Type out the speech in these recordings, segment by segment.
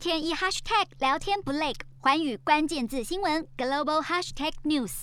天一 hashtag 聊天不累，寰宇关键字新闻 global hashtag news。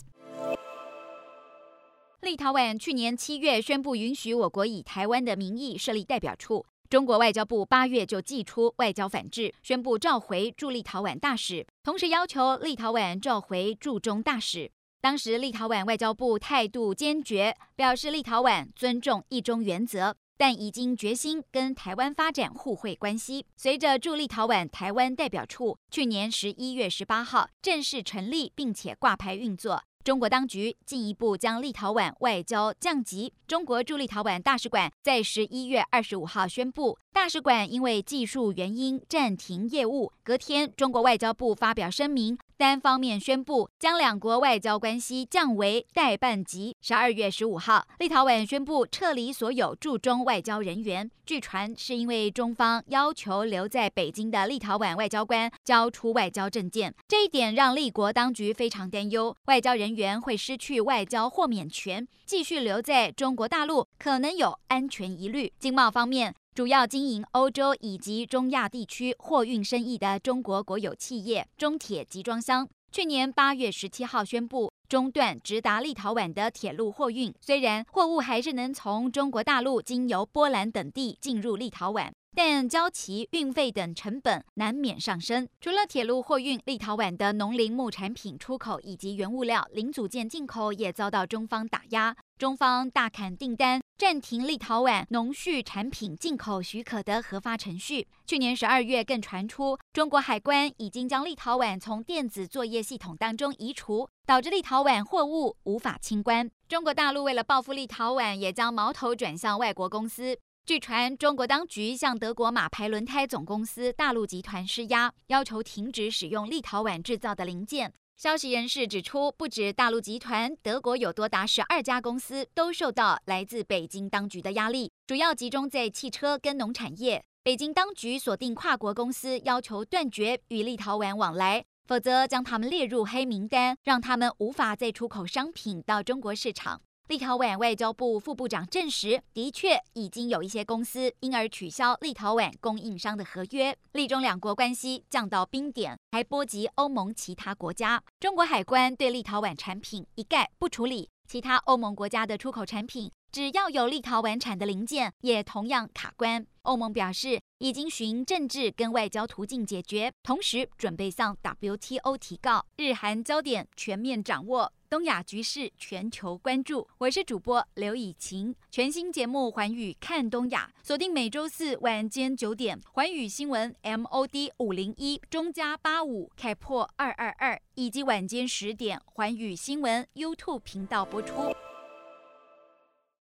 立陶宛去年七月宣布允许我国以台湾的名义设立代表处，中国外交部八月就祭出外交反制，宣布召回驻立陶宛大使，同时要求立陶宛召回驻中大使。当时立陶宛外交部态度坚决，表示立陶宛尊重一中原则。但已经决心跟台湾发展互惠关系。随着驻立陶宛台湾代表处去年十一月十八号正式成立，并且挂牌运作，中国当局进一步将立陶宛外交降级。中国驻立陶宛大使馆在十一月二十五号宣布，大使馆因为技术原因暂停业务。隔天，中国外交部发表声明。单方面宣布将两国外交关系降为代办级。十二月十五号，立陶宛宣布撤离所有驻中外交人员。据传是因为中方要求留在北京的立陶宛外交官交出外交证件，这一点让立国当局非常担忧，外交人员会失去外交豁免权，继续留在中国大陆可能有安全疑虑。经贸方面。主要经营欧洲以及中亚地区货运生意的中国国有企业中铁集装箱，去年八月十七号宣布中断直达立陶宛的铁路货运。虽然货物还是能从中国大陆经由波兰等地进入立陶宛，但交期、运费等成本难免上升。除了铁路货运，立陶宛的农林牧产品出口以及原物料、零组件进口也遭到中方打压。中方大砍订单，暂停立陶宛农畜产品进口许可的核发程序。去年十二月，更传出中国海关已经将立陶宛从电子作业系统当中移除，导致立陶宛货物无法清关。中国大陆为了报复立陶宛，也将矛头转向外国公司。据传，中国当局向德国马牌轮胎总公司大陆集团施压，要求停止使用立陶宛制造的零件。消息人士指出，不止大陆集团，德国有多达十二家公司都受到来自北京当局的压力，主要集中在汽车跟农产业。北京当局锁定跨国公司，要求断绝与立陶宛往来，否则将他们列入黑名单，让他们无法再出口商品到中国市场。立陶宛外交部副部长证实，的确已经有一些公司因而取消立陶宛供应商的合约，立中两国关系降到冰点，还波及欧盟其他国家。中国海关对立陶宛产品一概不处理，其他欧盟国家的出口产品只要有立陶宛产的零件，也同样卡关。欧盟表示，已经循政治跟外交途径解决，同时准备向 WTO 提告。日韩焦点全面掌握。东亚局势全球关注，我是主播刘以晴。全新节目《寰宇看东亚》，锁定每周四晚间九点，寰宇新闻 MOD 五零一中加八五开破二二二，以及晚间十点，寰宇新闻 YouTube 频道播出。